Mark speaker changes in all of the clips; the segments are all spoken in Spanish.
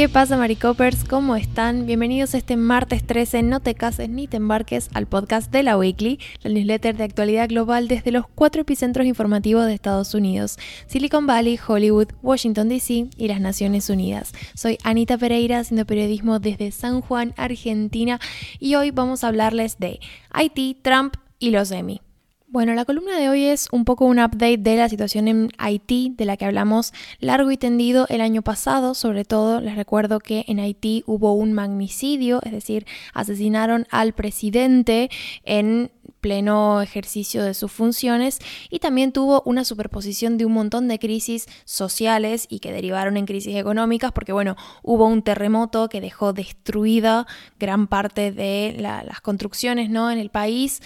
Speaker 1: ¿Qué pasa, Maricopers? ¿Cómo están? Bienvenidos este martes 13. No te cases ni te embarques al podcast de la Weekly, la newsletter de actualidad global desde los cuatro epicentros informativos de Estados Unidos: Silicon Valley, Hollywood, Washington DC y las Naciones Unidas. Soy Anita Pereira, haciendo periodismo desde San Juan, Argentina, y hoy vamos a hablarles de Haití, Trump y los Emmy. Bueno, la columna de hoy es un poco un update de la situación en Haití, de la que hablamos largo y tendido el año pasado. Sobre todo, les recuerdo que en Haití hubo un magnicidio, es decir, asesinaron al presidente en pleno ejercicio de sus funciones y también tuvo una superposición de un montón de crisis sociales y que derivaron en crisis económicas porque bueno, hubo un terremoto que dejó destruida gran parte de las construcciones ¿no? en el país,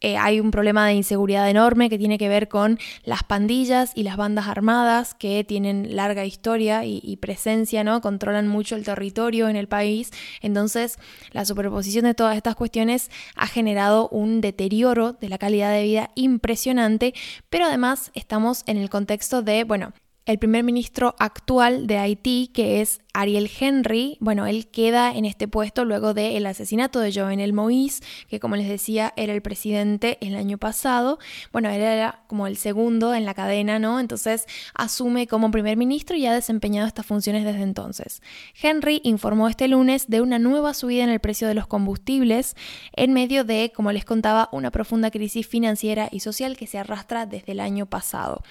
Speaker 1: eh, hay un problema de inseguridad enorme que tiene que ver con las pandillas y las bandas armadas que tienen larga historia y, presencia, ¿no? controlan mucho el territorio en el país, entonces la superposición de todas estas cuestiones ha generado un deterioro de la calidad de vida impresionante, pero además estamos en el contexto de, bueno, el primer ministro actual de Haití, que es Ariel Henry, bueno, él queda en este puesto luego del asesinato de Jovenel Moïse, que como les decía era el presidente el año pasado. Bueno, él era como el segundo en la cadena, ¿no? Entonces asume como primer ministro y ha desempeñado estas funciones desde entonces. Henry informó este lunes de una nueva subida en el precio de los combustibles en medio de, como les contaba, una profunda crisis financiera y social que se arrastra desde el año pasado.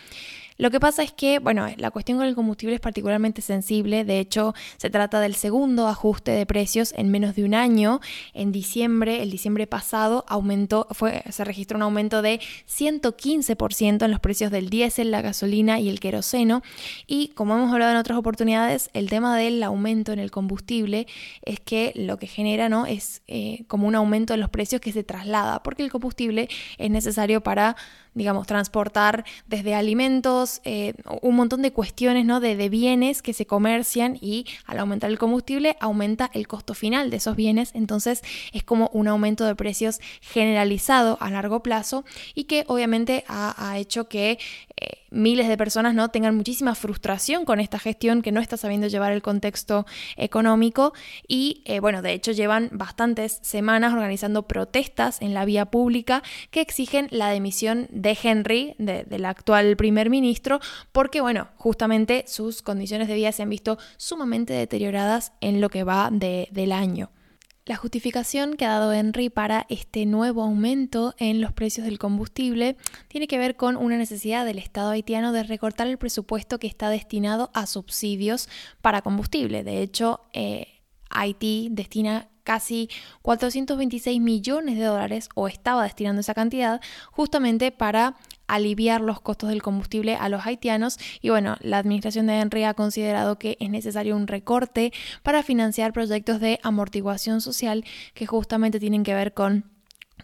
Speaker 1: Lo que pasa es que, bueno, la cuestión con el combustible es particularmente sensible. De hecho, se trata del segundo ajuste de precios en menos de un año. En diciembre, el diciembre pasado, aumentó, fue, se registró un aumento de 115% en los precios del diésel, la gasolina y el queroseno. Y como hemos hablado en otras oportunidades, el tema del aumento en el combustible es que lo que genera ¿no? es eh, como un aumento en los precios que se traslada, porque el combustible es necesario para digamos, transportar desde alimentos, eh, un montón de cuestiones, ¿no? De, bienes que se comercian y al aumentar el combustible aumenta el costo final de esos bienes, entonces es como un aumento de precios generalizado a largo plazo y que obviamente ha, ha hecho que eh, miles de personas no tengan muchísima frustración con esta gestión que no está sabiendo llevar el contexto económico y eh, bueno, de hecho llevan bastantes semanas organizando protestas en la vía pública que exigen la demisión de Henry, del actual primer ministro, porque bueno, justamente sus condiciones de vida se han visto sumamente deterioradas en lo que va del año. La justificación que ha dado Henry para este nuevo aumento en los precios del combustible tiene que ver con una necesidad del Estado haitiano de recortar el presupuesto que está destinado a subsidios para combustible. De hecho, eh, Haití destina casi 426 millones de dólares o estaba destinando esa cantidad justamente para aliviar los costos del combustible a los haitianos. Y bueno, la administración de Henry ha considerado que es necesario un recorte para financiar proyectos de amortiguación social que justamente tienen que ver con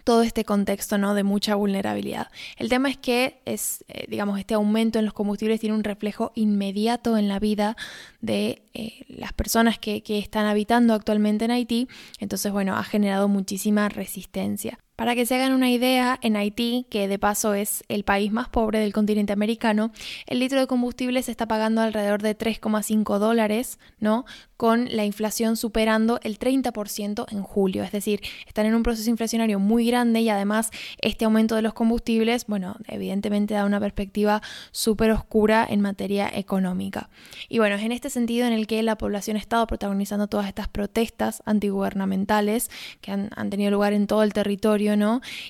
Speaker 1: todo este contexto ¿no? de mucha vulnerabilidad. El tema es que es, eh, digamos, este aumento en los combustibles tiene un reflejo inmediato en la vida de eh, las personas que, que están habitando actualmente en Haití, entonces bueno, ha generado muchísima resistencia. Para que se hagan una idea, en Haití, que de paso es el país más pobre del continente americano, el litro de combustible se está pagando alrededor de 3,5 dólares, ¿no? Con la inflación superando el 30% en julio. Es decir, están en un proceso inflacionario muy grande y además este aumento de los combustibles, bueno, evidentemente da una perspectiva súper oscura en materia económica. Y bueno, es en este sentido en el que la población ha estado protagonizando todas estas protestas antigubernamentales que han, han tenido lugar en todo el territorio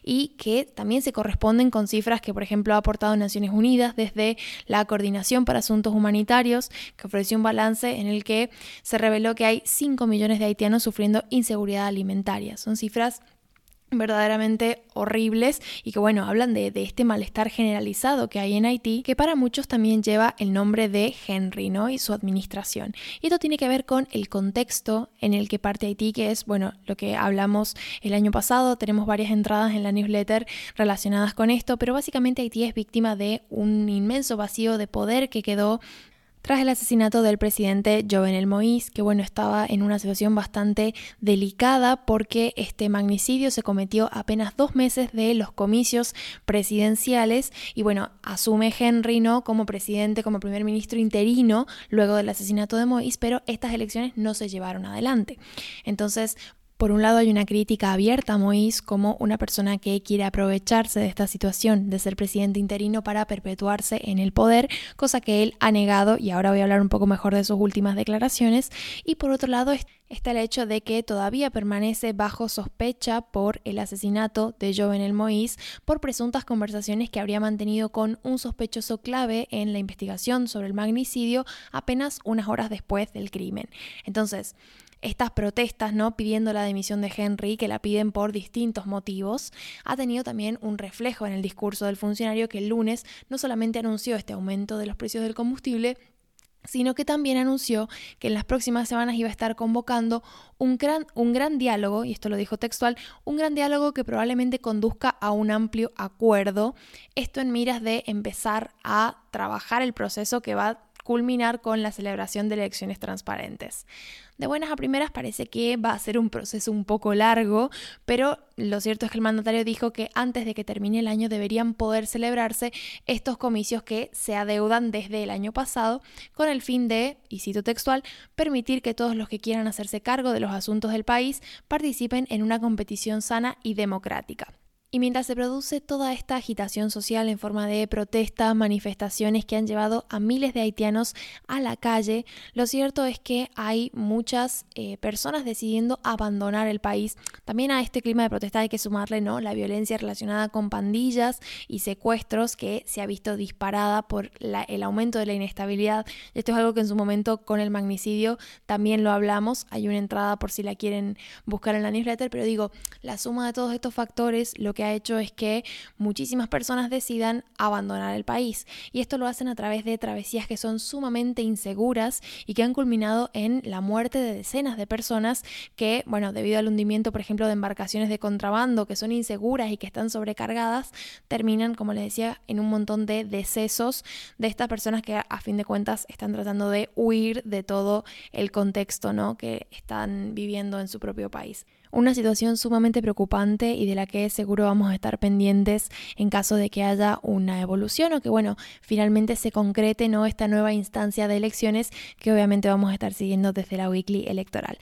Speaker 1: Y que también se corresponden con cifras que, por ejemplo, ha aportado Naciones Unidas desde la Coordinación para Asuntos Humanitarios, que ofreció un balance en el que se reveló que hay 5 millones de haitianos sufriendo inseguridad alimentaria. Son cifras verdaderamente horribles y que bueno, hablan de, este malestar generalizado que hay en Haití, que para muchos también lleva el nombre de Henry, ¿no? Y su administración. Y esto tiene que ver con el contexto en el que parte Haití, que es, bueno, lo que hablamos el año pasado, tenemos varias entradas en la newsletter relacionadas con esto, pero básicamente Haití es víctima de un inmenso vacío de poder que quedó tras el asesinato del presidente Jovenel Moïse, que bueno, estaba en una situación bastante delicada porque este magnicidio se cometió apenas dos meses de los comicios presidenciales y bueno, asume Henry no como presidente, como primer ministro interino luego del asesinato de Moïse, pero estas elecciones no se llevaron adelante. Entonces, por un lado hay una crítica abierta a Moïse como una persona que quiere aprovecharse de esta situación de ser presidente interino para perpetuarse en el poder, cosa que él ha negado y ahora voy a hablar un poco mejor de sus últimas declaraciones. Y por otro lado está el hecho de que todavía permanece bajo sospecha por el asesinato de Jovenel Moïse por presuntas conversaciones que habría mantenido con un sospechoso clave en la investigación sobre el magnicidio apenas unas horas después del crimen. Entonces, estas protestas, ¿no? pidiendo la dimisión de Henry, que la piden por distintos motivos, ha tenido también un reflejo en el discurso del funcionario que el lunes no solamente anunció este aumento de los precios del combustible, sino que también anunció que en las próximas semanas iba a estar convocando un gran, un gran diálogo, y esto lo dijo textual, un gran diálogo que probablemente conduzca a un amplio acuerdo, esto en miras de empezar a trabajar el proceso que va culminar con la celebración de elecciones transparentes. De buenas a primeras parece que va a ser un proceso un poco largo, pero lo cierto es que el mandatario dijo que antes de que termine el año deberían poder celebrarse estos comicios que se adeudan desde el año pasado con el fin de, y cito textual, permitir que todos los que quieran hacerse cargo de los asuntos del país participen en una competición sana y democrática. Y mientras se produce toda esta agitación social en forma de protestas, manifestaciones que han llevado a miles de haitianos a la calle, lo cierto es que hay muchas eh, personas decidiendo abandonar el país. También a este clima de protesta hay que sumarle ¿no? la violencia relacionada con pandillas y secuestros que se ha visto disparada por el aumento de la inestabilidad. Esto es algo que en su momento con el magnicidio también lo hablamos. Hay una entrada por si la quieren buscar en la newsletter, pero digo, la suma de todos estos factores lo que ha hecho es que muchísimas personas decidan abandonar el país. Y esto lo hacen a través de travesías que son sumamente inseguras y que han culminado en la muerte de decenas de personas que, bueno, debido al hundimiento, por ejemplo, de embarcaciones de contrabando que son inseguras y que están sobrecargadas, terminan, como les decía, en un montón de decesos de estas personas que a fin de cuentas están tratando de huir de todo el contexto ¿no? que están viviendo en su propio país. Una situación sumamente preocupante y de la que seguro vamos a estar pendientes en caso de que haya una evolución o que, bueno, finalmente se concrete ¿no? esta nueva instancia de elecciones que obviamente vamos a estar siguiendo desde la weekly electoral.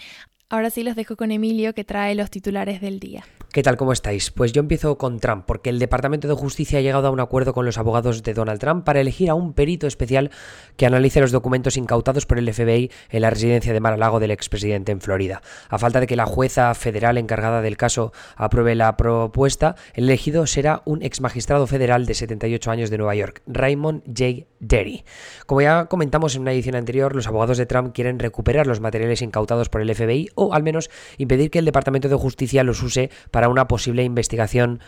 Speaker 1: Ahora sí los dejo con Emilio que trae los titulares del día.
Speaker 2: ¿Qué tal? ¿Cómo estáis? Pues yo empiezo con Trump, porque el Departamento de Justicia ha llegado a un acuerdo con los abogados de Donald Trump para elegir a un perito especial que analice los documentos incautados por el FBI en la residencia de Mar-a-Lago del expresidente en Florida. A falta de que la jueza federal encargada del caso apruebe la propuesta, el elegido será un ex magistrado federal de 78 años de Nueva York, Raymond J. Derry. Como ya comentamos en una edición anterior, los abogados de Trump quieren recuperar los materiales incautados por el FBI o al menos impedir que el Departamento de Justicia los use para una posible investigación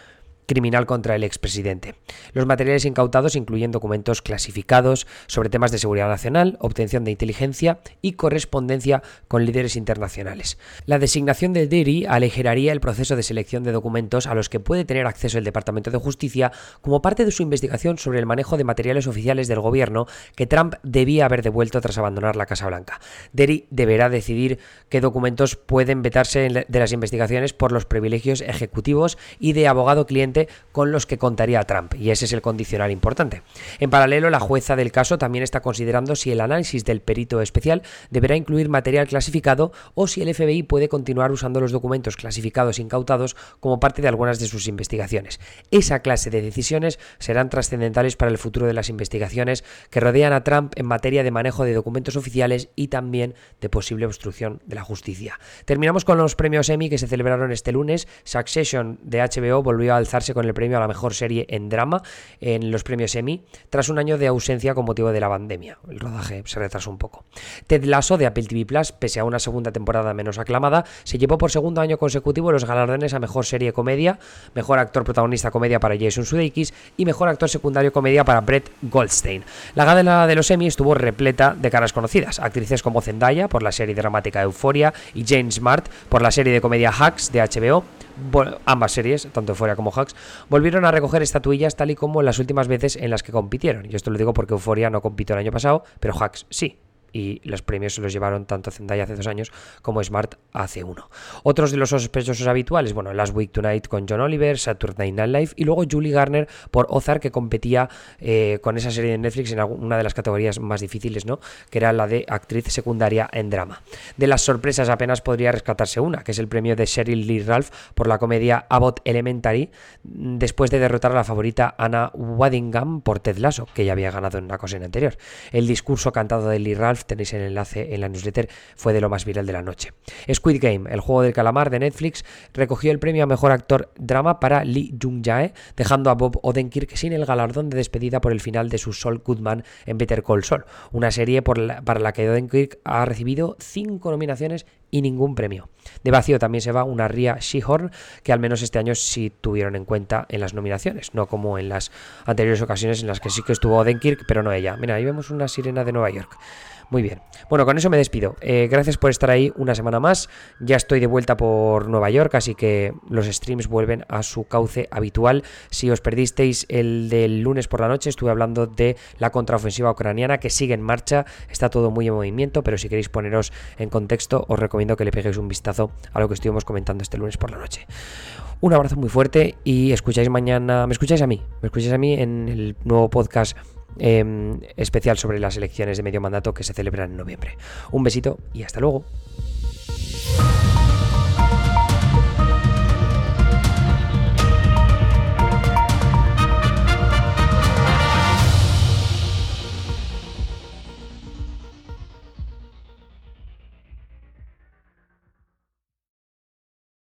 Speaker 2: criminal contra el expresidente. Los materiales incautados incluyen documentos clasificados sobre temas de seguridad nacional, obtención de inteligencia y correspondencia con líderes internacionales. La designación de Derry aligeraría el proceso de selección de documentos a los que puede tener acceso el Departamento de Justicia como parte de su investigación sobre el manejo de materiales oficiales del gobierno que Trump debía haber devuelto tras abandonar la Casa Blanca. Derry deberá decidir qué documentos pueden vetarse de las investigaciones por los privilegios ejecutivos y de abogado cliente con los que contaría Trump, y ese es el condicional importante. En paralelo, la jueza del caso también está considerando si el análisis del perito especial deberá incluir material clasificado o si el FBI puede continuar usando los documentos clasificados incautados como parte de algunas de sus investigaciones. Esa clase de decisiones serán trascendentales para el futuro de las investigaciones que rodean a Trump en materia de manejo de documentos oficiales y también de posible obstrucción de la justicia. Terminamos con los premios Emmy que se celebraron este lunes. Succession de HBO volvió a alzarse con el premio a la mejor serie en drama en los premios Emmy, tras un año de ausencia con motivo de la pandemia. El rodaje se retrasó un poco. Ted Lasso de Apple TV Plus, pese a una segunda temporada menos aclamada, se llevó por segundo año consecutivo los galardones a mejor serie comedia, mejor actor protagonista comedia para Jason Sudeikis y mejor actor secundario comedia para Brett Goldstein. La gala de los Emmy estuvo repleta de caras conocidas, actrices como Zendaya por la serie dramática Euphoria y Jane Smart por la serie de comedia Hacks de HBO ambas series, tanto Euphoria como Hacks, volvieron a recoger estatuillas tal y como las últimas veces en las que compitieron. Y esto lo digo porque Euphoria no compitió el año pasado, pero Hacks sí y los premios se los llevaron tanto Zendaya hace dos años como Smart hace uno. Otros de los sospechosos habituales, bueno, Last Week Tonight con John Oliver, Saturday Night Live y luego Julie Garner por Ozark que competía eh, con esa serie de Netflix en una de las categorías más difíciles, ¿no? Que era la de actriz secundaria en drama. De las sorpresas apenas podría rescatarse una, que es el premio de Sheryl Lee Ralph por la comedia Abbott Elementary, después de derrotar a la favorita Anna Waddingham por Ted Lasso, que ya había ganado en una cocina anterior. El discurso cantado de Lee Ralph tenéis el enlace en la newsletter, fue de lo más viral de la noche. Squid Game, el juego del calamar de Netflix, recogió el premio a mejor actor drama para Lee Jung-jae, dejando a Bob Odenkirk sin el galardón de despedida por el final de su Sol Goodman en Better Call Saul, una serie para la que Odenkirk ha recibido cinco nominaciones y ningún premio. De vacío también se va una Ria Shihorn, que al menos este año sí tuvieron en cuenta en las nominaciones, no como en las anteriores ocasiones en las que sí que estuvo Odenkirk, pero no ella. Mira, ahí vemos una sirena de Nueva York. Muy bien. Bueno, con eso me despido. Eh, gracias por estar ahí una semana más. Ya estoy de vuelta por Nueva York, así que los streams vuelven a su cauce habitual. Si os perdisteis el del lunes por la noche, estuve hablando de la contraofensiva ucraniana que sigue en marcha. Está todo muy en movimiento, pero si queréis poneros en contexto, os recomiendo que le peguéis un vistazo a lo que estuvimos comentando este lunes por la noche. Un abrazo muy fuerte y escucháis mañana, me escucháis a mí, me escucháis a mí en el nuevo podcast Em, especial sobre las elecciones de medio mandato que se celebran en noviembre. Un besito y hasta luego.